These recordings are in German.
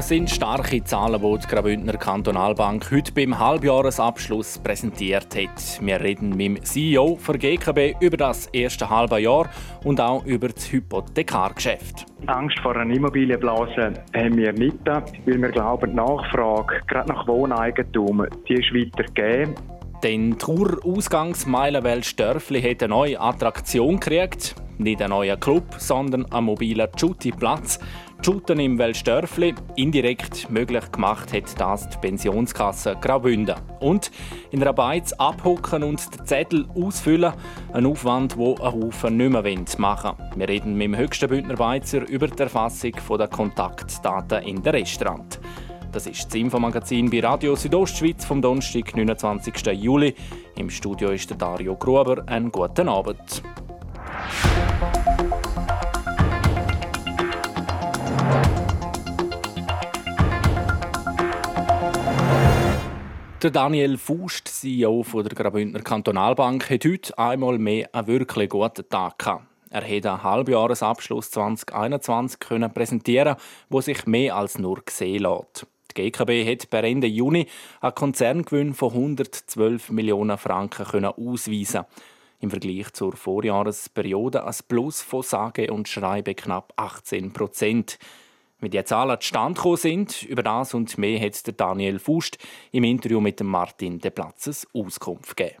Es sind starke Zahlen, die die Graubündner Kantonalbank heute beim Halbjahresabschluss präsentiert hat. Wir reden mit dem CEO der GKB über das erste halbe Jahr und auch über das Hypothekargeschäft. Angst vor einer Immobilienblase haben wir nicht, weil wir glauben, die Nachfrage, gerade nach Wohneigentum, die ist weiter gegeben. Denn die Urausgangsmeilenwelt Störfli hat eine neue Attraktion gekriegt. Nicht ein neuer Club, sondern ein mobiler Jutti-Platz. Shooten im Weltstörfli indirekt möglich gemacht hat das die Pensionskasse Graubünden. Und in einer Beiz abhocken und den Zettel ausfüllen, ein Aufwand, wo ein Haufen nicht mehr machen wollen. Wir reden mit dem höchsten Bündner Beizer über die Erfassung der Kontaktdaten in den Restaurant. Das ist das Infomagazin bei Radio Südostschweiz vom Donnerstag, 29. Juli. Im Studio ist der Dario Gruber. Einen guten Abend. Der Daniel Fust, CEO der Graubündner Kantonalbank, hat heute einmal mehr einen wirklich guten Tag gehabt. Er konnte einen Halbjahresabschluss 2021 präsentieren, wo sich mehr als nur gesehen lässt. Die GKB hat per Ende Juni einen Konzerngewinn von 112 Millionen Franken ausweisen. Im Vergleich zur Vorjahresperiode ein Plus von sage und schreibe knapp 18 Prozent. Wie die Zahlen zustande gekommen sind, über das und mehr hat Daniel Fust im Interview mit Martin De Platzes Auskunft gegeben.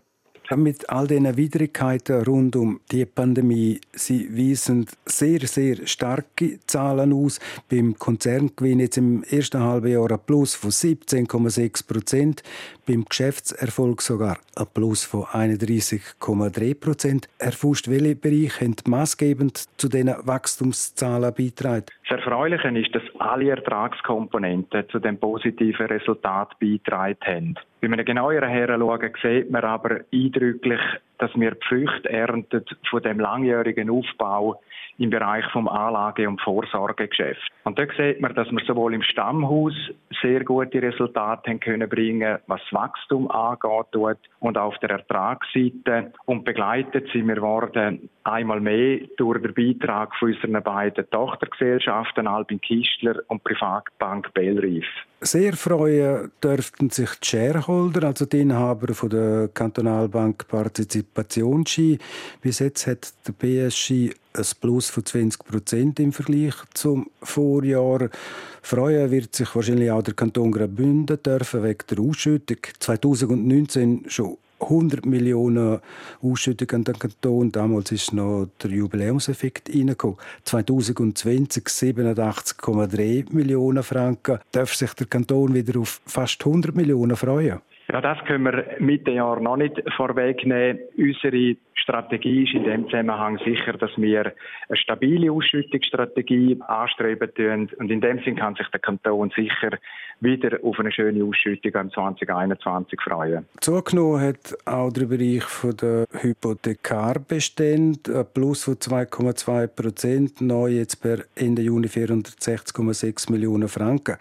Mit all den Widrigkeiten rund um die Pandemie, sie weisen sehr, sehr starke Zahlen aus. Beim Konzerngewinn jetzt im ersten halben Jahr ein Plus von 17,6 Prozent, beim Geschäftserfolg sogar ein Plus von 31,3 Prozent. Herr welche Bereiche haben maßgebend zu diesen Wachstumszahlen beitragen? Das Erfreuliche ist, dass alle Ertragskomponenten zu dem positiven Resultat beitragen haben. Wenn wir genauer heranschauen, sieht man aber eindrücklich, dass wir die Früchte ernten von dem langjährigen Aufbau im Bereich vom Anlage- und Vorsorgegeschäft. Und da sieht man, dass wir sowohl im Stammhaus sehr gute Resultate haben können bringen, was Wachstum angeht und auf der Ertragsseite. Und begleitet sind wir worden einmal mehr durch den Beitrag von unseren beiden Tochtergesellschaften Albin Kistler und Privatbank Bellrief. Sehr freuen dürften sich die Shareholder, also die Inhaber von der Kantonalbank Partizipationsski. Bis jetzt hat der BSG ein Plus von 20 Prozent im Vergleich zum Vorjahr. Freuen wird sich wahrscheinlich auch der Kanton Graubünden dürfen wegen der Ausschüttung. 2019 schon 100 Millionen Ausschüttung an den Kanton. Damals ist noch der Jubiläumseffekt reingekommen. 2020 87,3 Millionen Franken. Darf sich der Kanton wieder auf fast 100 Millionen freuen? Ja, das können wir Mitte Jahr noch nicht vorwegnehmen. Unsere Strategie ist in dem Zusammenhang sicher, dass wir eine stabile Ausschüttungsstrategie anstreben tun. Und in dem Sinn kann sich der Kanton sicher wieder auf eine schöne Ausschüttung im 2021 freuen. Zugenommen hat auch der Bereich der Hypothekarbestände, ein Plus von 2,2 Prozent, neu jetzt per Ende Juni 460,6 Millionen Franken.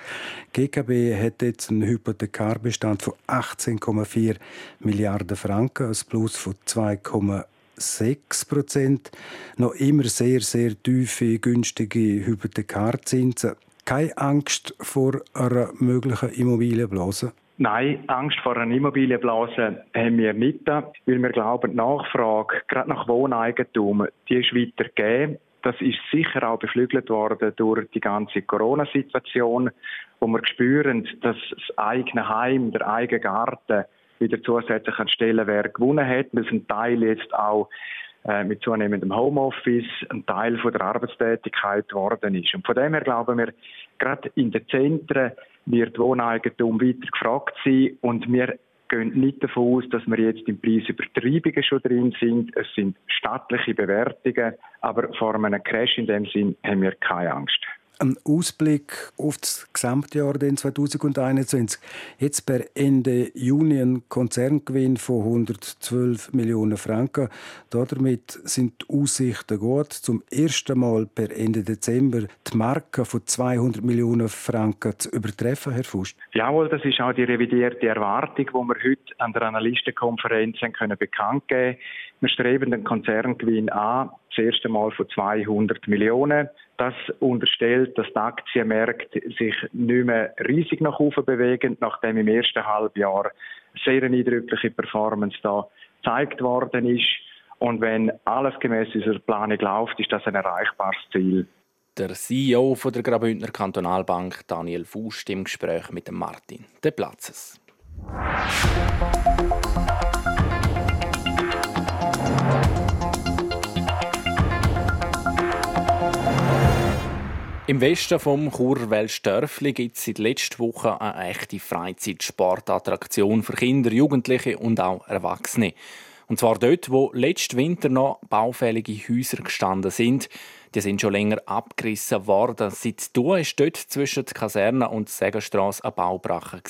GKB hat jetzt einen Hypothekarbestand von 18,4 Milliarden Franken, ein Plus von 2,6 6 Prozent. Noch immer sehr, sehr tiefe, günstige Hypothekarzinsen. Keine Angst vor einer möglichen Immobilienblase? Nein, Angst vor einer Immobilienblase haben wir nicht, weil wir glauben, die Nachfrage, gerade nach Wohneigentum, die ist weiter gegeben. Das ist sicher auch beflügelt worden durch die ganze Corona-Situation, wo wir spüren, dass das eigene Heim, der eigene Garten wieder zusätzlich an Stellenwert gewonnen hat, es ein Teil jetzt auch äh, mit zunehmendem Homeoffice ein Teil von der Arbeitstätigkeit geworden ist. Und von dem her glauben wir, gerade in den Zentren wird Wohneigentum weiter gefragt sein und wir gehen nicht davon aus, dass wir jetzt im Preisübertreibungen schon drin sind. Es sind staatliche Bewertungen, aber vor einem Crash in dem Sinn haben wir keine Angst. Ein Ausblick auf das Gesamtjahr 2021. Jetzt per Ende Juni ein Konzerngewinn von 112 Millionen Franken. Damit sind die Aussichten gut. Zum ersten Mal per Ende Dezember die Marke von 200 Millionen Franken zu übertreffen, Herr Fust. Jawohl, das ist auch die revidierte Erwartung, die wir heute an der Analystenkonferenz können bekannt geben Wir streben den Konzerngewinn an, das erste Mal von 200 Millionen. Das unterstellt, dass die Aktienmärkte sich nicht mehr riesig nach oben bewegen, nachdem im ersten Halbjahr sehr eine eindrückliche Performance da gezeigt worden ist. Und wenn alles gemäß unserer Planung läuft, ist das ein erreichbares Ziel. Der CEO von der Graubündner Kantonalbank, Daniel Fust, im Gespräch mit dem Martin De Platzes. Im Westen vom Churwelstörfli gibt es seit letzter Woche eine echte Freizeitsportattraktion für Kinder, Jugendliche und auch Erwachsene. Und zwar dort, wo letzten Winter noch baufällige Häuser gestanden sind. Die sind schon länger abgerissen worden. Seit du ist dort zwischen der Kaserne und der Segenstrasse eine Baubrache.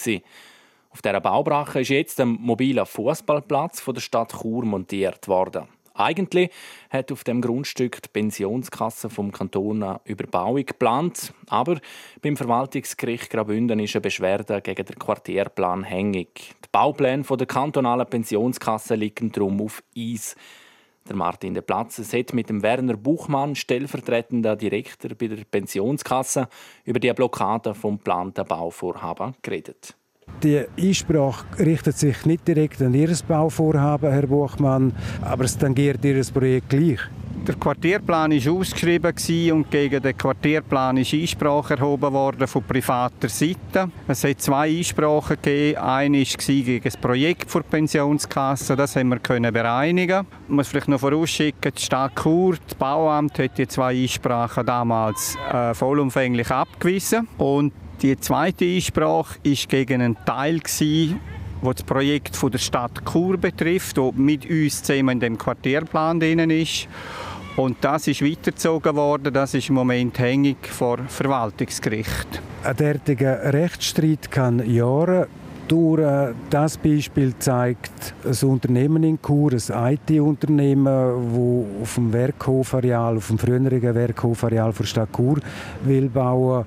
Auf dieser Baubrache ist jetzt ein mobiler Fußballplatz der Stadt Chur montiert worden. Eigentlich hat auf dem Grundstück die Pensionskasse vom Kanton eine Überbauung geplant, aber beim Verwaltungsgericht Graubünden ist eine Beschwerde gegen den Quartierplan hängig. Die Baupläne der kantonalen Pensionskasse liegen darum auf Eis. Der Martin de Platzes hat mit dem Werner Buchmann, stellvertretender Direktor bei der Pensionskasse, über die Blockade vom geplanten Bauvorhaben geredet. Die Einsprache richtet sich nicht direkt an Ihr Bauvorhaben, Herr Buchmann, aber es tangiert Ihr Projekt gleich. Der Quartierplan war ausgeschrieben und gegen den Quartierplan ist Einsprache erhoben worden von privater Seite. Es hat zwei Einsprachen gegeben. Eine war gegen das Projekt der Pensionskasse. Das haben wir können bereinigen. Ich muss vielleicht noch vorausschicken, die Stadt Chur, das Bauamt, hat die zwei Einsprachen damals äh, vollumfänglich abgewiesen. Und die zweite Einsprache war gegen einen Teil, der das Projekt der Stadt Chur betrifft, der mit uns zusammen in dem Quartierplan drin ist. Und das ist weitergezogen worden. Das ist im Moment hängig vor Verwaltungsgericht. Ein derartiger Rechtsstreit kann Jahre dauern. Das Beispiel zeigt ein Unternehmen in Chur, ein IT-Unternehmen, das auf dem Werkhofareal, auf dem früheren Werkhofareal der Stadt Chur will bauen.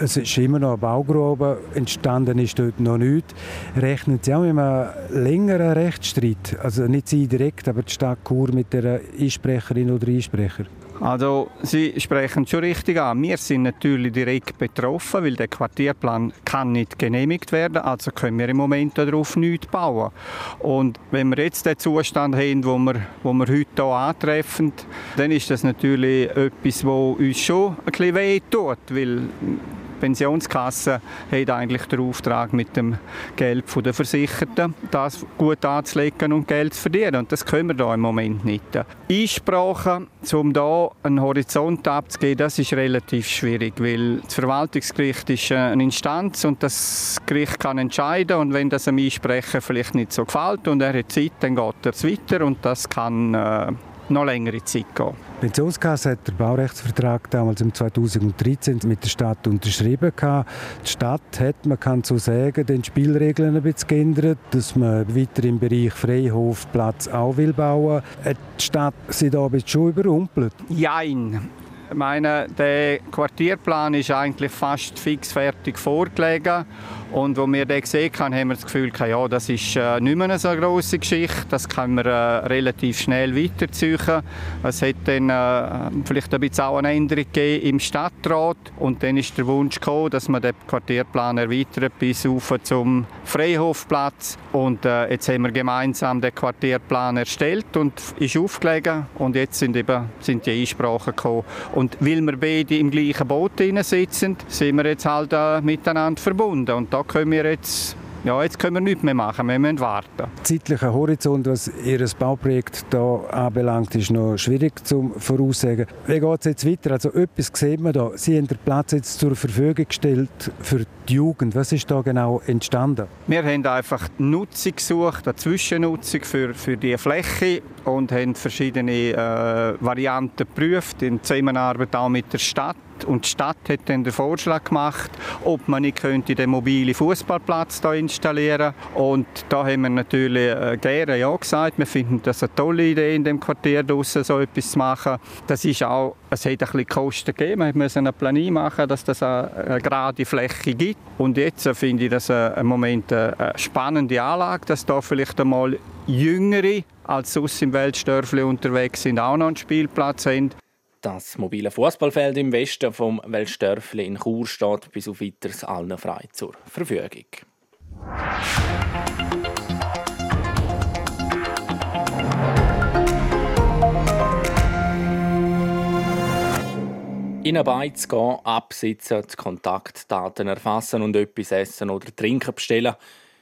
Es ist immer noch eine Baugrube, entstanden ist dort noch nichts. Rechnen Sie auch mit einem längeren Rechtsstreit, also nicht Sie direkt, aber die Stadt Chur mit der Einsprecherin oder Einsprecher? Also Sie sprechen schon richtig an. Wir sind natürlich direkt betroffen, weil der Quartierplan kann nicht genehmigt werden. Also können wir im Moment darauf nichts bauen. Und wenn wir jetzt den Zustand haben, wo wir, wo wir heute hier antreffen, dann ist das natürlich etwas, was uns schon ein bisschen weh weil Pensionskasse hat eigentlich den Auftrag, mit dem Geld der Versicherten das gut anzulegen und Geld zu verdienen. Und das können wir da im Moment nicht. Einsprachen, um da einen Horizont abzugeben, das ist relativ schwierig, weil das Verwaltungsgericht ist eine Instanz und das Gericht kann entscheiden und wenn das einem Einsprecher vielleicht nicht so gefällt und er hat Zeit, dann geht er weiter und das kann äh, noch längere Zeit gehen. Pensionskasse hat den Baurechtsvertrag damals im 2013 mit der Stadt unterschrieben. Die Stadt hat, man kann so sagen, den Spielregeln ein bisschen geändert, dass man weiter im Bereich Freihofplatz auch will bauen. Hat die Stadt sie da ein bisschen schon überrumpelt? Nein. Ich meine, der Quartierplan ist eigentlich fast fix fertig vorgelegen. Und als wir den gesehen haben, haben wir das Gefühl, ja, das ist äh, nicht mehr eine so grosse Geschichte. Das kann man äh, relativ schnell weiterziehen. Es hat dann äh, vielleicht ein bisschen auch eine Änderung gegeben im Stadtrat. Und dann ist der Wunsch gekommen, dass man den Quartierplan erweitert bis zum Freihofplatz. Und jetzt haben wir gemeinsam den Quartierplan erstellt und ist aufgelegen. Und jetzt sind eben sind die Einsprachen gekommen. Und weil wir beide im gleichen Boot sitzen, sind wir jetzt halt miteinander verbunden. Und da können wir jetzt ja, jetzt können wir nichts mehr machen, wir müssen warten. Zeitlicher Horizont, was Ihr Bauprojekt hier anbelangt, ist noch schwierig zu voraussagen. Wie geht es jetzt weiter? Also etwas sieht man da. Sie haben den Platz jetzt zur Verfügung gestellt für die Jugend. Was ist da genau entstanden? Wir haben einfach Nutzung gesucht, eine Zwischennutzung für, für diese Fläche und haben verschiedene äh, Varianten geprüft, in Zusammenarbeit auch mit der Stadt Und die Stadt hat dann den Vorschlag gemacht, ob man nicht könnte den mobilen Fußballplatz da installieren Und da haben wir natürlich äh, gerne ja gesagt. Wir finden das eine tolle Idee, in dem Quartier draussen so etwas zu machen. Das ist auch, es hat ein bisschen Kosten gegeben. Wir mussten eine Planung machen, dass das eine, eine gerade Fläche gibt. Und jetzt äh, finde ich das äh, im Moment eine spannende Anlage, dass da vielleicht einmal Jüngere als sonst im Weltstörfli unterwegs sind, auch noch einen Spielplatz haben. Das mobile Fußballfeld im Westen vom Weltstörfli in Chur steht bis auf weiteres allen frei zur Verfügung. In eine Beiz gehen, absitzen, die Kontaktdaten erfassen und etwas essen oder trinken bestellen.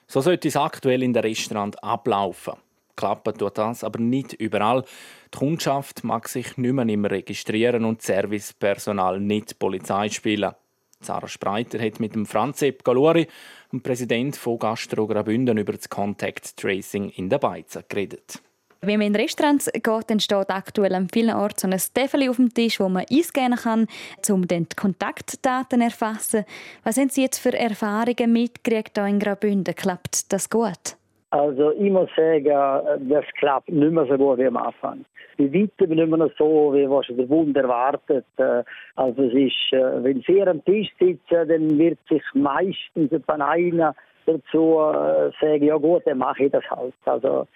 So sollte es aktuell in der Restaurant ablaufen. Klappen tut das aber nicht überall. Die Kundschaft mag sich nicht mehr immer registrieren und Servicepersonal nicht Polizei spielen. Sarah Spreiter hat mit dem Franzep Galori, dem Präsident von Gastro Graubünden, über das Contact Tracing in der Beize geredet. Wenn man in Restaurants geht, dann steht aktuell an vielen Orten so ein Tafel auf dem Tisch, wo man einscannen kann, um dann die Kontaktdaten zu erfassen. Was haben Sie jetzt für Erfahrungen mitgekriegt hier in Graubünden? Klappt das gut? Also ich muss sagen, das klappt nicht mehr so gut wie am Anfang. Bei weitem nicht mehr so, wie was der Bund erwartet. Also es ist, äh, wenn Sie am Tisch sitzen, dann wird sich meistens einer dazu äh, sagen, ja gut, dann mache ich das halt. Also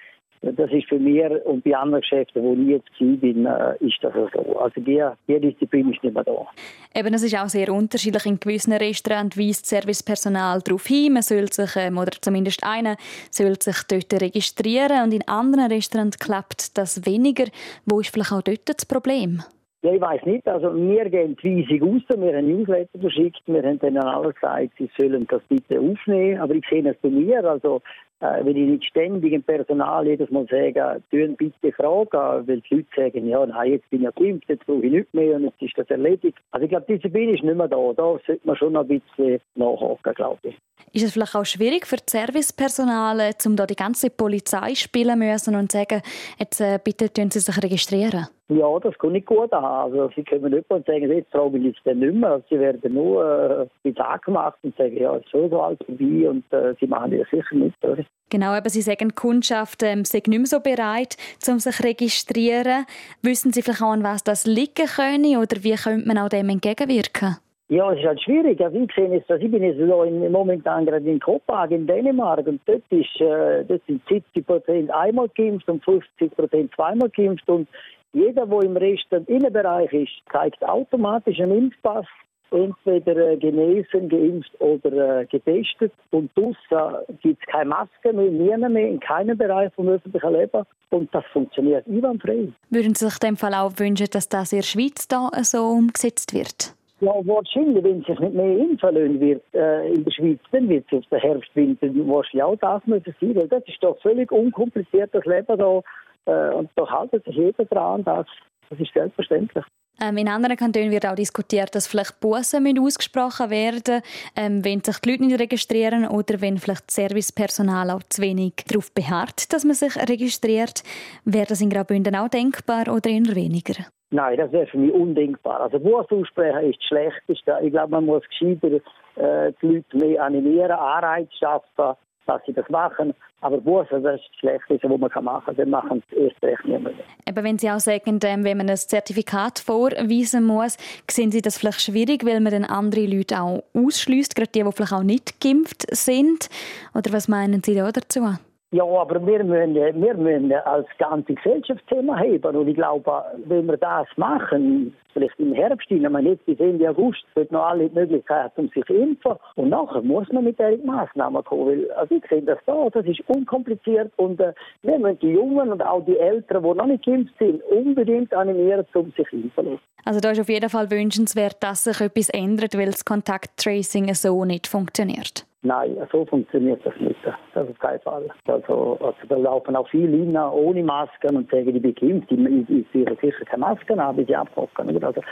das ist für mich und bei anderen Geschäften, wo ich jetzt bin, äh, ist das so. Also die, die Disziplin ist nicht mehr da. Eben, es ist auch sehr unterschiedlich. In gewissen Restaurants weist Servicepersonal darauf hin, man soll sich, ähm, oder zumindest einer, soll sich dort registrieren und in anderen Restaurants klappt das weniger. Wo ist vielleicht auch dort das Problem? Ja, ich weiß nicht. Also wir gehen die raus, wir haben Newsletter verschickt, wir haben dann alle gesagt, sie sollen das bitte aufnehmen. Aber ich sehe es bei mir, also äh, wenn ich nicht ständig im Personal jedes Mal sage, tun bitte fragen, weil die Leute sagen, ja, nein, jetzt bin ich geimpft, jetzt brauche ich nichts mehr und jetzt ist das erledigt. Also ich glaube, diese Disziplin ist nicht mehr da. Da sollte man schon noch ein bisschen nachhaken, glaube ich. Ist es vielleicht auch schwierig für das Servicepersonal, um da die ganze Polizei spielen müssen und sagen, jetzt äh, bitte tun Sie sich registrieren? Ja, das kann nicht gut an. Also sie können nicht und sagen, jetzt frage ich jetzt nicht mehr. Also, sie werden nur äh, Tag gemacht und sagen, ja, es ist schon so alt vorbei und äh, sie machen das sicher nicht. Oder? Genau, aber Sie sagen, die Kundschaft ähm, nicht mehr so bereit, um sich zu registrieren. Wissen Sie vielleicht auch, an was das liegen könnte oder wie könnte man auch dem entgegenwirken? Ja, es ist halt schwierig. Also ich sehe jetzt, ich bin jetzt so in, momentan gerade in Kopenhagen, in Dänemark, und dort, ist, äh, dort sind 70 Prozent einmal geimpft und 50 Prozent zweimal geimpft. Und jeder, der im Rest Innenbereich ist, zeigt automatisch einen Impfpass entweder äh, genesen, geimpft oder äh, getestet. Und draussen gibt es keine Maske mehr, niemand mehr, in keinem Bereich vom öffentlichen Leben. Und das funktioniert einwandfrei. Würden Sie sich in dem Fall auch wünschen, dass das in der Schweiz da so umgesetzt wird? Ja, wahrscheinlich, wenn sich nicht mehr impfen wird äh, in der Schweiz, dann wird es auf den Herbst, Winter wahrscheinlich auch das müssen sein, weil das ist doch völlig unkompliziertes Leben da äh, und da haltet sich jeder dran, das, das ist selbstverständlich. Ähm, in anderen Kantonen wird auch diskutiert, dass vielleicht Bussen ausgesprochen werden ähm, wenn sich die Leute nicht registrieren oder wenn vielleicht das Servicepersonal auch zu wenig darauf beharrt, dass man sich registriert. Wäre das in Graubünden auch denkbar oder eher weniger? Nein, das wäre für mich undenkbar. Also Bus aussprechen ist das Schlechteste. Ich glaube, man muss gescheiter äh, die Leute mehr animieren, Anreiz schaffen, dass sie das machen. Aber Bussen, das ist das Schlechteste, was man machen kann. Dann machen es erst recht nicht mehr. Aber wenn Sie auch sagen, ähm, wenn man ein Zertifikat vorweisen muss, sehen Sie das vielleicht schwierig, weil man dann andere Leute auch ausschließt, gerade die, die vielleicht auch nicht geimpft sind? Oder was meinen Sie da dazu? Ja, aber wir müssen, wir müssen als ganze Gesellschaftsthema heben. Und ich glaube, wenn wir das machen, vielleicht im Herbst, ich meine, jetzt bis Ende August, wird noch alle die Möglichkeit, um sich zu impfen. Und nachher muss man mit diesen Massnahmen kommen. Weil, also ich sehe das da, das ist unkompliziert. Und äh, wir müssen die Jungen und auch die Älteren, die noch nicht geimpft sind, unbedingt animieren, um sich impfen. Also da ist auf jeden Fall wünschenswert, dass sich etwas ändert, weil das Kontakttracing so nicht funktioniert. Nein, so funktioniert das nicht. Das ist kein Fall. Also, also da laufen auch viele rein ohne Masken und sagen, ich bin geimpft. Ich, ziehe sicher keine Masken an, bis ich abhocken. Also,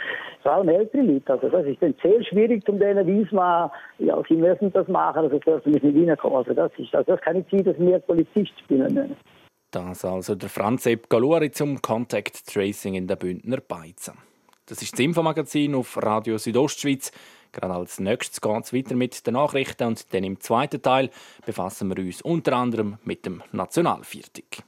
vor allem ältere Leute. Also, das ist dann sehr schwierig, um denen weismachen, ja, sie müssen das machen, also dürfen nicht reinkommen. Also, das, ist, also das kann nicht sein, dass wir Polizist spielen. Das also der Franz Epp Galuri zum Contact Tracing in der Bündner Beizen. Das ist das Infomagazin auf Radio Südostschweiz. Gerade als nächstes geht es weiter mit den Nachrichten und dann im zweiten Teil befassen wir uns unter anderem mit dem Nationalviertig.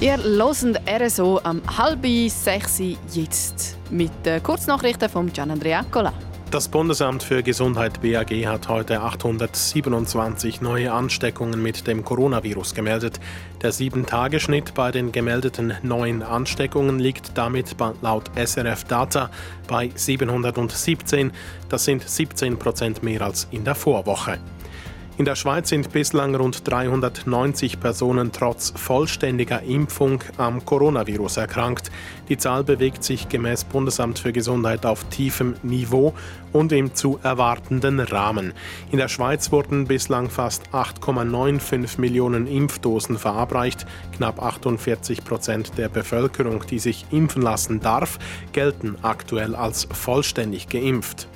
Ihr hört RSO am halb sechs jetzt mit den Kurznachrichten von Gian Andrea Cola. Das Bundesamt für Gesundheit BAG hat heute 827 neue Ansteckungen mit dem Coronavirus gemeldet. Der 7-Tage-Schnitt bei den gemeldeten neuen Ansteckungen liegt damit laut SRF Data bei 717. Das sind 17 Prozent mehr als in der Vorwoche. In der Schweiz sind bislang rund 390 Personen trotz vollständiger Impfung am Coronavirus erkrankt. Die Zahl bewegt sich gemäß Bundesamt für Gesundheit auf tiefem Niveau und im zu erwartenden Rahmen. In der Schweiz wurden bislang fast 8,95 Millionen Impfdosen verabreicht. Knapp 48 Prozent der Bevölkerung, die sich impfen lassen darf, gelten aktuell als vollständig geimpft.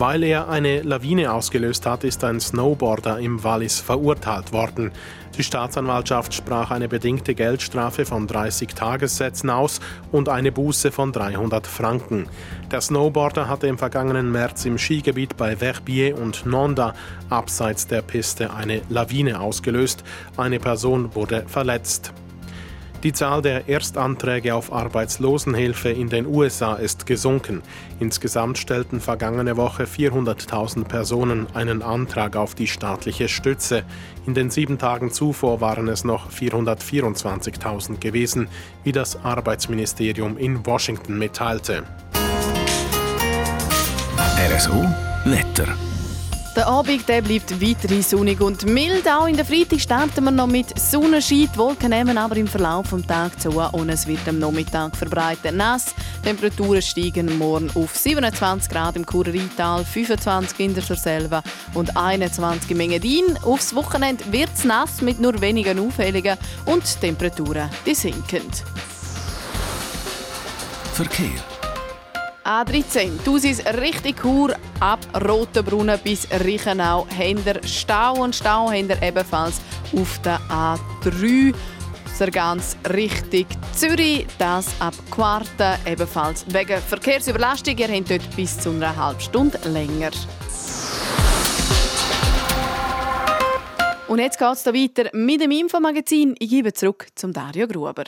Weil er eine Lawine ausgelöst hat, ist ein Snowboarder im Wallis verurteilt worden. Die Staatsanwaltschaft sprach eine bedingte Geldstrafe von 30 Tagessätzen aus und eine Buße von 300 Franken. Der Snowboarder hatte im vergangenen März im Skigebiet bei Verbier und Nonda abseits der Piste eine Lawine ausgelöst. Eine Person wurde verletzt. Die Zahl der Erstanträge auf Arbeitslosenhilfe in den USA ist gesunken. Insgesamt stellten vergangene Woche 400.000 Personen einen Antrag auf die staatliche Stütze. In den sieben Tagen zuvor waren es noch 424.000 gewesen, wie das Arbeitsministerium in Washington mitteilte. RSO Wetter. Der Abend der bleibt weiterhin sonnig und mild. Auch in der Freitag starten wir noch mit Sonnenschein. Die Wolken nehmen aber im Verlauf des Tages zu und es wird am Nachmittag verbreitet nass. Die Temperaturen steigen morgen auf 27 Grad im Kurerital, 25 in der Surselva und 21 im Engadin. Aufs Wochenende wird es nass mit nur wenigen Aufhellungen und die Temperaturen die sinken. Verkehr. A13, du siehst richtig Kur ab Rotenbrunnen bis Reichenau. Händer Stau und Stauhänder ebenfalls auf der A3. Sehr ganz richtig Zürich, das ab Quarten ebenfalls wegen Verkehrsüberlastung. Ihr habt dort bis zu einer halben Stunde länger. Und jetzt geht es weiter mit dem Infomagazin. Ich gebe zurück zum Dario Gruber.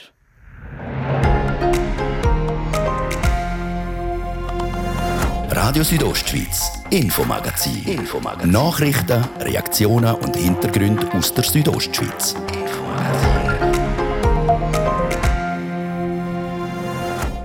Radio Südostschweiz, Infomagazin. Infomagazin. Nachrichten, Reaktionen und Hintergründe aus der Südostschweiz.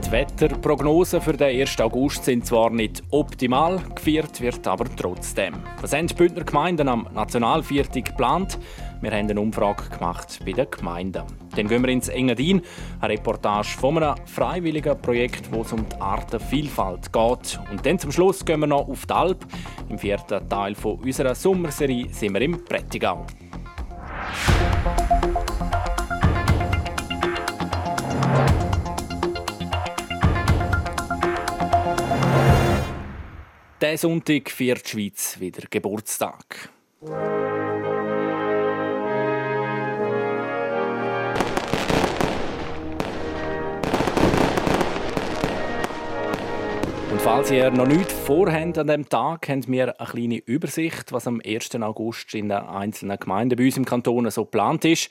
Die Wetterprognosen für den 1. August sind zwar nicht optimal, gefeiert wird aber trotzdem. Was haben die Bündner Gemeinden am Nationalviertel geplant? Wir haben eine Umfrage gemacht bei den Gemeinden. Dann gehen wir ins Engadin, eine Reportage von einem freiwilligen Projekt, wo es um die Artenvielfalt geht. Und dann zum Schluss gehen wir noch auf die Alp. Im vierten Teil von unserer Sommerserie sind wir im Prättigau. Diesen Sonntag feiert die Schweiz wieder Geburtstag. Und falls ihr noch nichts vorhabt an diesem Tag, haben wir eine kleine Übersicht, was am 1. August in den einzelnen Gemeinden bei uns im Kanton so geplant ist.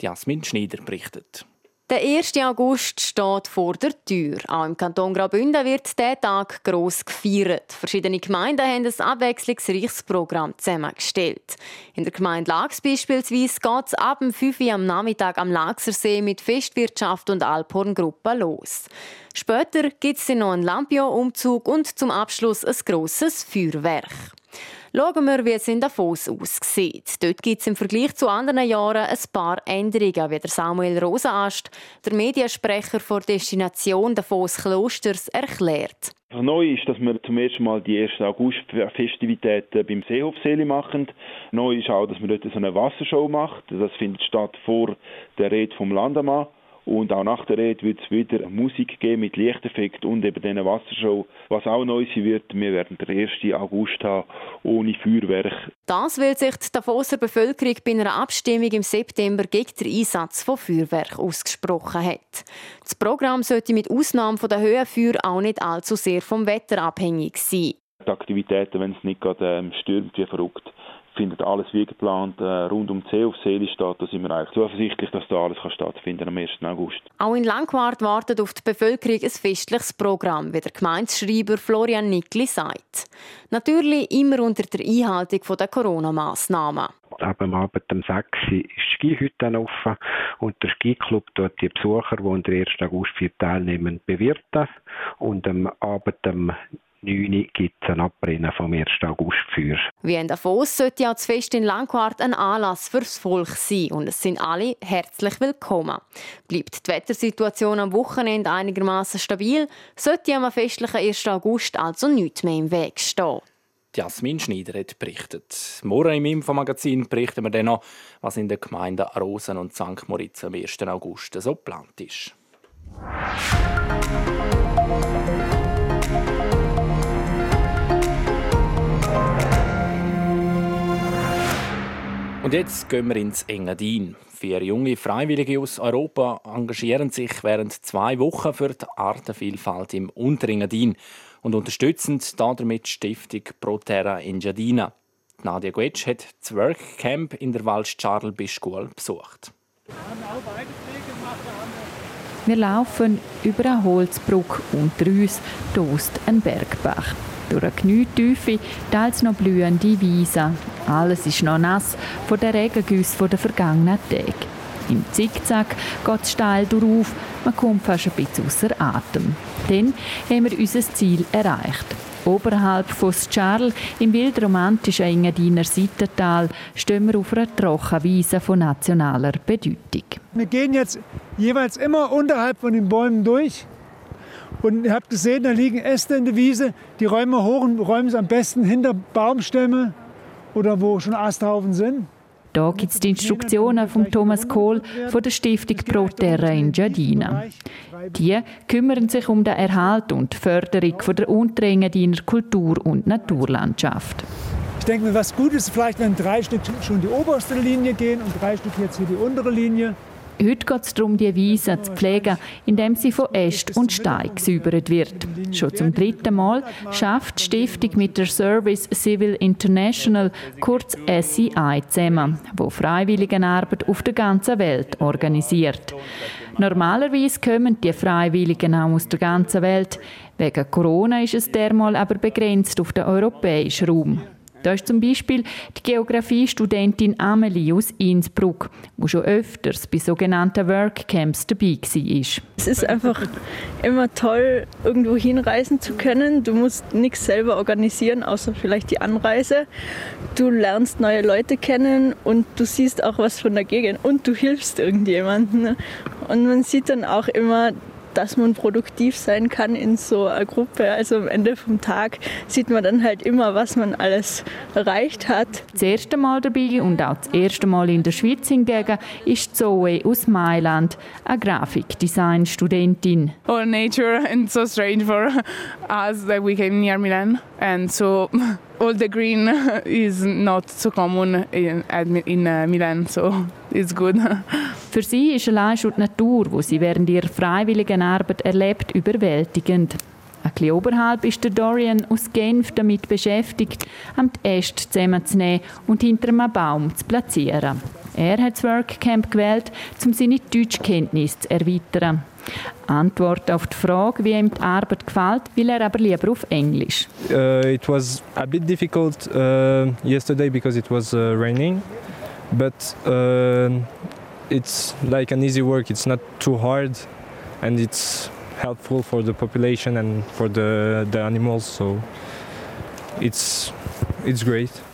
Jasmin Schneider berichtet. Der 1. August steht vor der Tür. Auch im Kanton Graubünden wird dieser Tag gross gefeiert. Verschiedene Gemeinden haben ein abwechslungsreiches Programm zusammengestellt. In der Gemeinde Lax beispielsweise geht es ab dem 5 Uhr am Nachmittag am Laxersee mit Festwirtschaft und Alphorngruppe los. Später gibt es noch einen Lampio-Umzug und zum Abschluss ein grosses Feuerwerk. Schauen wir, wie es in Davos aussieht. Dort gibt es im Vergleich zu anderen Jahren ein paar Änderungen, wie der Samuel Rosenast, der Mediensprecher der Destination Davos Klosters, erklärt. Neu ist, dass wir zum ersten Mal die 1. August-Festivitäten beim Seehofseele machen. Neu ist auch, dass man dort so eine Wassershow macht. Das findet statt vor der Rede vom Landamann. Und auch nach der Rede wird es wieder Musik geben mit Lichteffekt und eben diesen Wassershow. Was auch neu sein wird, wir werden den 1. August haben ohne Feuerwerk. Das will sich die Davoser Bevölkerung bei einer Abstimmung im September gegen den Einsatz von Feuerwerk ausgesprochen hat. Das Programm sollte mit Ausnahme der Höhenfeuer auch nicht allzu sehr vom Wetter abhängig sein. Die Aktivitäten, wenn es nicht gerade ähm, stürmt wie verrückt, findet alles wie geplant äh, rund um See auf See statt. Da sind wir eigentlich zuversichtlich, dass da alles kann stattfinden am 1. August. Auch in Langquart wartet auf die Bevölkerung ein festliches Programm, wie der Gemeindeschreiber Florian Nickli sagt. Natürlich immer unter der Einhaltung der Corona-Massnahmen. Am Abend um 6 Uhr ist die Skihütte offen und der Skiclub dort die Besucher, die an der 1. August teilnehmen, bewirten. Und am Abend um 9 gibt es ein Abrennen vom 1. August für. Wie in Davos sollte auch das Fest in Langquart ein Anlass fürs Volk sein und es sind alle herzlich willkommen. Bleibt die Wettersituation am Wochenende einigermaßen stabil, sollte am festlichen 1. August also nichts mehr im Weg stehen. Jasmin Schneider hat berichtet. Morgen im Infomagazin berichten wir dann noch, was in den Gemeinden Rosen und St. Moritz am 1. August so geplant ist. Und jetzt gehen wir ins Engadin. Vier junge Freiwillige aus Europa engagieren sich während zwei Wochen für die Artenvielfalt im Unterengadin und unterstützen damit die Stiftung Proterra Engadina. Nadia Guetsch hat das Workcamp in der Waldscharlby-Schule besucht. Wir laufen über eine Holzbrücke unter uns tost ein Bergbach. Durch eine Knietiefe, teils noch blühende Wiese. Alles ist noch nass von den Regengüssen der vergangenen Tage. Im Zickzack geht es steil durch, man kommt fast ein bisschen außer Atem. Dann haben wir unser Ziel erreicht. Oberhalb von Scharl, im wildromantischen Engadiner Seitental, stehen wir auf einer Trockenwiese von nationaler Bedeutung. Wir gehen jetzt jeweils immer unterhalb von den Bäumen durch. Und ihr habt gesehen, da liegen Äste in der Wiese. Die räumen wir hoch und räumen es am besten hinter Baumstämme oder wo schon Asthaufen sind. Da gibt es die Instruktionen von Thomas Kohl von der Stiftung Pro Terra in Giardina. Die kümmern sich um den Erhalt und die Förderung von der Unterengadiner Kultur- und Naturlandschaft. Ich denke mir, was gut ist, vielleicht wenn drei Stück schon die oberste Linie gehen und drei Stück jetzt hier die untere Linie. Heute geht es darum, die Wiese zu pflegen, indem sie von Äst und Stein gesäubert wird. Schon zum dritten Mal schafft die Stiftung mit der Service Civil International, kurz SCI, zusammen, wo Freiwilligenarbeit auf der ganzen Welt organisiert. Normalerweise kommen die Freiwilligen auch aus der ganzen Welt. Wegen Corona ist es dermal aber begrenzt auf den europäischen Raum. Da ist zum Beispiel die Geografiestudentin Amelie aus Innsbruck, die schon öfters bei sogenannten Workcamps dabei war. Es ist einfach immer toll, irgendwo hinreisen zu können. Du musst nichts selber organisieren, außer vielleicht die Anreise. Du lernst neue Leute kennen und du siehst auch was von der Gegend und du hilfst irgendjemandem. Und man sieht dann auch immer, dass man produktiv sein kann in so einer Gruppe. Also am Ende vom Tag sieht man dann halt immer, was man alles erreicht hat. Das erste Mal dabei und auch das erste Mal in der Schweiz hingegen ist Zoe aus Mailand, eine Grafikdesign-Studentin. Oh, nature and so strange for us that we came near Milan and so all the green is not so common in, in uh, Milan, so it's good. Für sie ist allein schon die Natur, die sie während ihrer freiwilligen Arbeit erlebt, überwältigend. Ein bisschen oberhalb ist der Dorian aus Genf damit beschäftigt, am Äste zusammenzunehmen und hinter einem Baum zu platzieren. Er hat das Workcamp gewählt, um seine Deutschkenntnisse zu erweitern. Antwort auf die Frage, wie ihm die Arbeit gefällt, will er aber lieber auf Englisch. Uh, it was a bit difficult uh, yesterday because it was uh, raining, but uh, it's like an easy work. It's not too hard, and it's helpful for the population and for the the animals. So it's.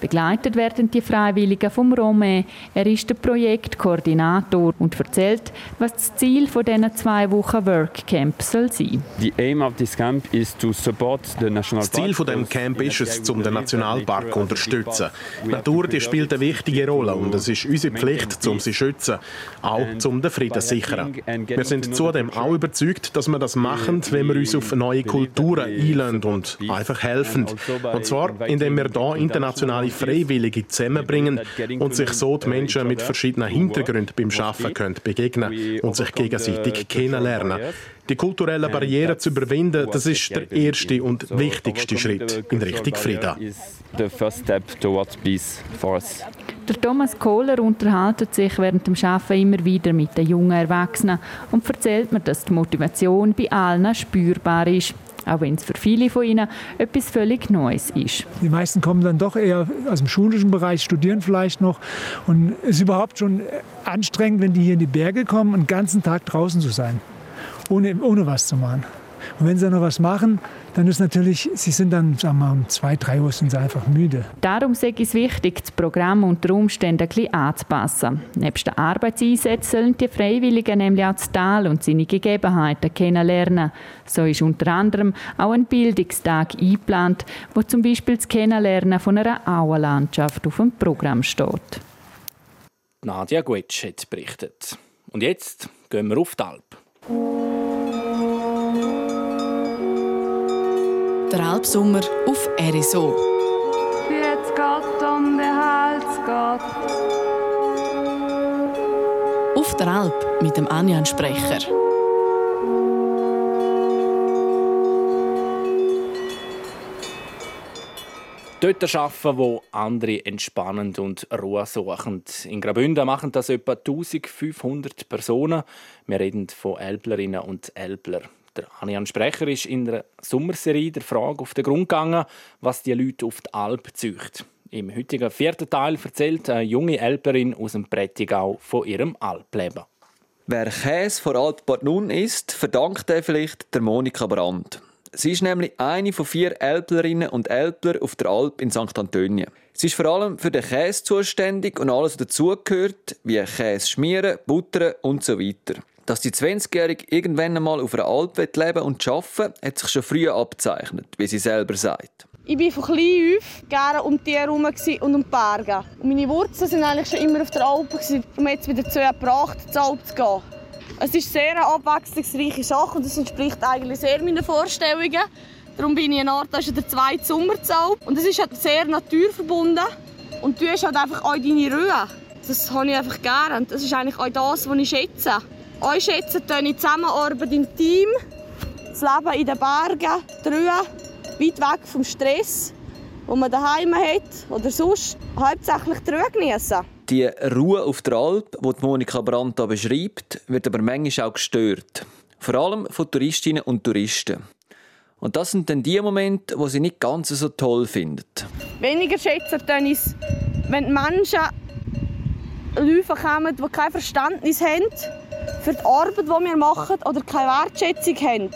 Begleitet werden die Freiwilligen vom Romé. Er ist der Projektkoordinator und erzählt, was das Ziel von diesen zwei Wochen Workcamp soll sein. The aim of this camp is to support the national Das Ziel von dem Camp ist es, um den Nationalpark zu unterstützen. Die Natur die spielt eine wichtige Rolle und es ist unsere Pflicht, um sie zu schützen, auch um den Frieden zu sichern. Wir sind zudem auch überzeugt, dass wir das machen, wenn wir uns auf neue Kulturen einlassen und einfach helfen. Und zwar, indem wir internationale Freiwillige zusammenbringen und sich so die Menschen mit verschiedenen Hintergründen beim Arbeiten können begegnen und sich gegenseitig kennenlernen. Die kulturellen Barrieren zu überwinden, das ist der erste und wichtigste Schritt in Richtung Frieden. Der Thomas Kohler unterhält sich während dem Arbeiten immer wieder mit den jungen Erwachsenen und erzählt mir, dass die Motivation bei allen spürbar ist. Auch wenn es für viele von ihnen etwas völlig Neues ist. Die meisten kommen dann doch eher aus dem schulischen Bereich, studieren vielleicht noch. Und es ist überhaupt schon anstrengend, wenn die hier in die Berge kommen, einen ganzen Tag draußen zu sein, ohne, ohne was zu machen. Und wenn sie noch was machen, dann ist natürlich, sie sind dann, sagen wir mal, um zwei, drei Uhr sind sie einfach müde. Darum sei es wichtig, das Programm unter Umständen ein bisschen anzupassen. Neben den Arbeitseinsätzen sollen die Freiwilligen nämlich auch das Tal und seine Gegebenheiten kennenlernen. So ist unter anderem auch ein Bildungstag eingeplant, wo zum Beispiel das Kennenlernen von einer Auenlandschaft auf dem Programm steht. Nadja Guetsch hat berichtet. Und jetzt gehen wir auf die Alp. Der Alpsommer auf RSO. Jetzt Gott um den Hals geht. Auf der Alp mit dem Anjan Sprecher. Dort arbeiten, wo andere entspannend und Ruhe suchen. In Graubünden machen das etwa 1500 Personen. Wir reden von Elblerinnen und Elbler. Der Anian Sprecher ist in der Sommerserie der Frage auf den Grund gegangen, was die Leute auf die Alp zücht. Im heutigen vierten Teil erzählt eine junge Elberin aus dem Prättigau von ihrem Alpleben. Wer Käse vor Altbad Nun isst, verdankt er vielleicht der Monika Brandt. Sie ist nämlich eine von vier Elblerinnen und Elbler auf der Alp in St. Antonien. Sie ist vor allem für den Käse zuständig und alles, was dazugehört, wie Käse schmieren, buttern und so weiter. Dass die 20-Jährige irgendwann einmal auf einer Alp leben und arbeiten hat sich schon früh abzeichnet, wie sie selber sagt. Ich war von klein auf gerne um die herum und um die Berge. Und meine Wurzeln waren eigentlich schon immer auf der Alp, um jetzt wieder zu gebracht, zur Alp zu gehen. Es ist sehr eine abwechslungsreiche Sache und das entspricht eigentlich sehr meinen Vorstellungen. Darum bin ich eine Art, das der zweite Sommerzauber. Und es ist halt sehr naturverbunden und du hast halt einfach auch deine Ruhe. Das habe ich einfach gerne und das ist eigentlich auch das, was ich schätze. Euch schätze ich Zusammenarbeit im Team, das Leben in den Bergen, die Ruhe, weit weg vom Stress, den man daheim hat oder sonst hauptsächlich die Ruhe genießen. Die Ruhe auf der Alp, die Monika Brandt hier beschreibt, wird aber manchmal auch gestört. Vor allem von Touristinnen und Touristen. Und das sind dann die Momente, die sie nicht ganz so toll findet. Weniger schätze ich es, wenn die Menschen Leute kommen, die kein Verständnis haben für die Arbeit, die wir machen, oder keine Wertschätzung haben.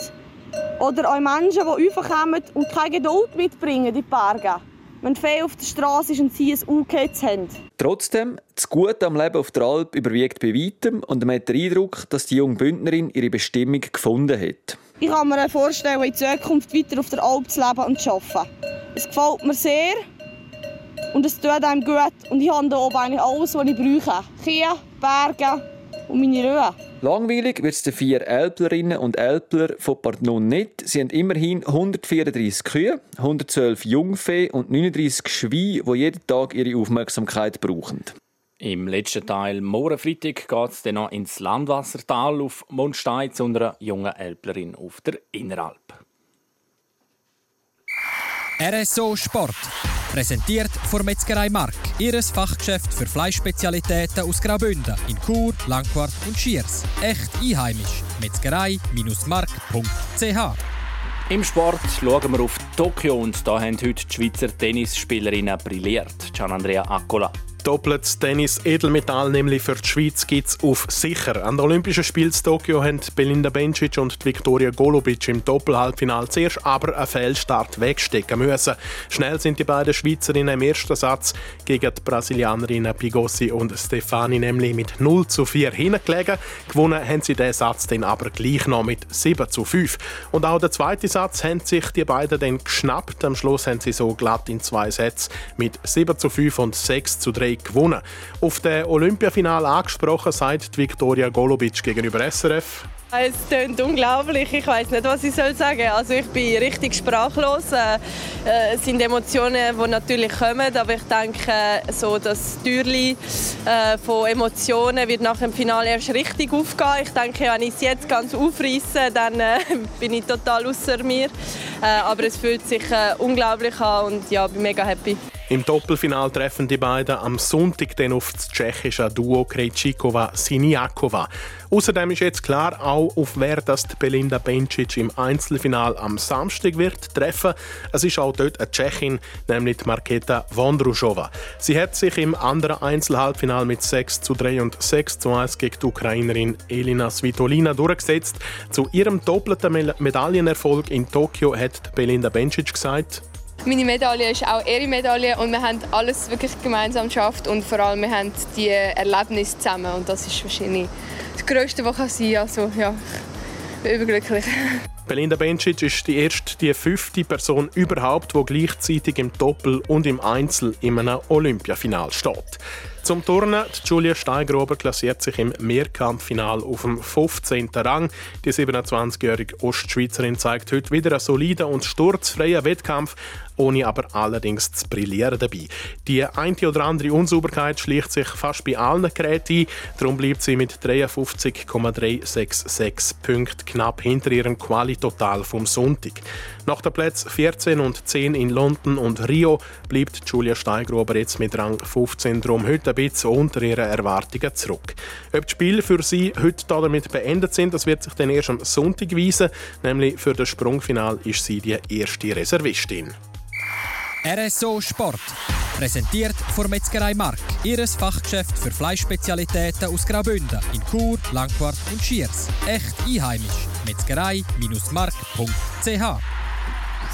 Oder auch Menschen, die kommen und keine Geduld mitbringen in die Berge. Wenn Fee auf der Straße ist und sie ein UKZ haben. Trotzdem, das Gute am Leben auf der Alp überwiegt bei weitem und man hat den Eindruck, dass die junge Bündnerin ihre Bestimmung gefunden hat. Ich kann mir vorstellen, in Zukunft weiter auf der Alp zu leben und zu arbeiten. Es gefällt mir sehr und es tut einem gut. Und ich habe hier oben eigentlich alles, was ich brauche. Kühe, Berge und meine Ruhe. Langweilig wird es den vier Elblerinnen und Elbler von Partnon nicht. Sie haben immerhin 134 Kühe, 112 Jungfee und 39 Schweine, die jeden Tag ihre Aufmerksamkeit brauchen. Im letzten Teil morgen Freitag geht es dann noch ins Landwassertal auf Mondstein zu einer jungen Elblerin auf der Inneralp. RSO Sport. Präsentiert von Metzgerei Mark. Ihres Fachgeschäft für Fleischspezialitäten aus Graubünden in Chur, Langquart und Schiers. Echt einheimisch. Metzgerei-mark.ch Im Sport schauen wir auf Tokio und da haben heute die Schweizer Tennisspielerinnen brilliert. Gian Andrea Accola. Doppeltes Tennis Edelmetall, nämlich für die Schweiz, gibt es auf sicher. An den Olympischen Spielen in Tokio haben Belinda Bencic und Viktoria Golubic im Doppelhalbfinale zuerst aber einen Fehlstart wegstecken müssen. Schnell sind die beiden Schweizerinnen im ersten Satz gegen die Brasilianerinnen Pigossi und Stefani nämlich mit 0 zu 4 hingelegen. Gewonnen haben sie diesen Satz dann aber gleich noch mit 7 zu 5. Und auch der zweite Satz haben sich die beiden dann geschnappt. Am Schluss haben sie so glatt in zwei Sätzen mit 7 zu 5 und 6 zu 3 gewonnen. Auf dem Olympiafinal angesprochen sagt Viktoria Golubic gegenüber SRF. Es klingt unglaublich. Ich weiß nicht, was ich soll sagen. Also ich bin richtig sprachlos. Äh, äh, es sind Emotionen, die natürlich kommen, aber ich denke, so das Türli äh, von Emotionen wird nach dem Finale erst richtig aufgehen. Ich denke, wenn ich es jetzt ganz aufreiße, dann bin ich total außer mir. Aber es fühlt sich unglaublich an und ja, bin mega happy. Im Doppelfinal treffen die beiden am Sonntag dann auf das tschechische Duo Krejcikova-Siniakova. Außerdem ist jetzt klar auch, auf wer das Belinda Bencic im Einzelfinal am Samstag wird treffen. Es ist auch dort eine Tschechin, nämlich Marketa Vondrushova. Sie hat sich im anderen Einzelhalbfinal mit 6 zu 3 und 6 zu 1 gegen die Ukrainerin Elina Svitolina durchgesetzt. Zu ihrem doppelten Medaillenerfolg in Tokio hat Belinda Bencic gesagt, meine Medaille ist auch ihre Medaille und wir haben alles wirklich gemeinsam geschafft und vor allem wir haben die Erlebnisse zusammen und das ist wahrscheinlich das Größte, was kann sein. Also ja, ich bin überglücklich. Belinda Bencic ist die erste, die fünfte Person überhaupt, die gleichzeitig im Doppel und im Einzel in einem Olympiafinal steht. Zum Turnen, Julia Steigrober klassiert sich im Mehrkampffinal auf dem 15. Rang. Die 27-jährige Ostschweizerin zeigt heute wieder einen soliden und sturzfreien Wettkampf, ohne aber allerdings zu brillieren dabei. Die eine oder andere Unsauberkeit schlicht sich fast bei allen Geräten ein, darum bleibt sie mit 53,366 Punkten knapp hinter ihrem Quali-Total vom Sonntag. Nach den Plätzen 14 und 10 in London und Rio bleibt Julia Steigruber jetzt mit Rang 15 drum heute ein bisschen unter ihren Erwartungen zurück. Ob die Spiele für sie heute damit beendet sind, das wird sich dann erst am Sonntag weisen, nämlich für das Sprungfinal ist sie die erste Reservistin. RSO Sport. Präsentiert von Metzgerei Mark. Ihres Fachgeschäft für Fleischspezialitäten aus Graubünden in Chur, Langquart und Schiers. Echt einheimisch. Metzgerei-mark.ch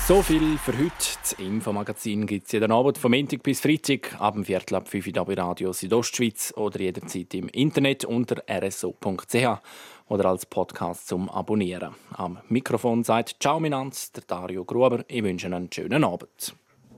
so viel für heute. Das Infomagazin gibt es jeden Abend vom Montag bis Freitag ab dem Viertel ab 5 Uhr bei Radio Südostschweiz oder jederzeit im Internet unter rso.ch oder als Podcast zum Abonnieren. Am Mikrofon sagt Ciao Minanz, der Dario Gruber. Ich wünsche einen schönen Abend.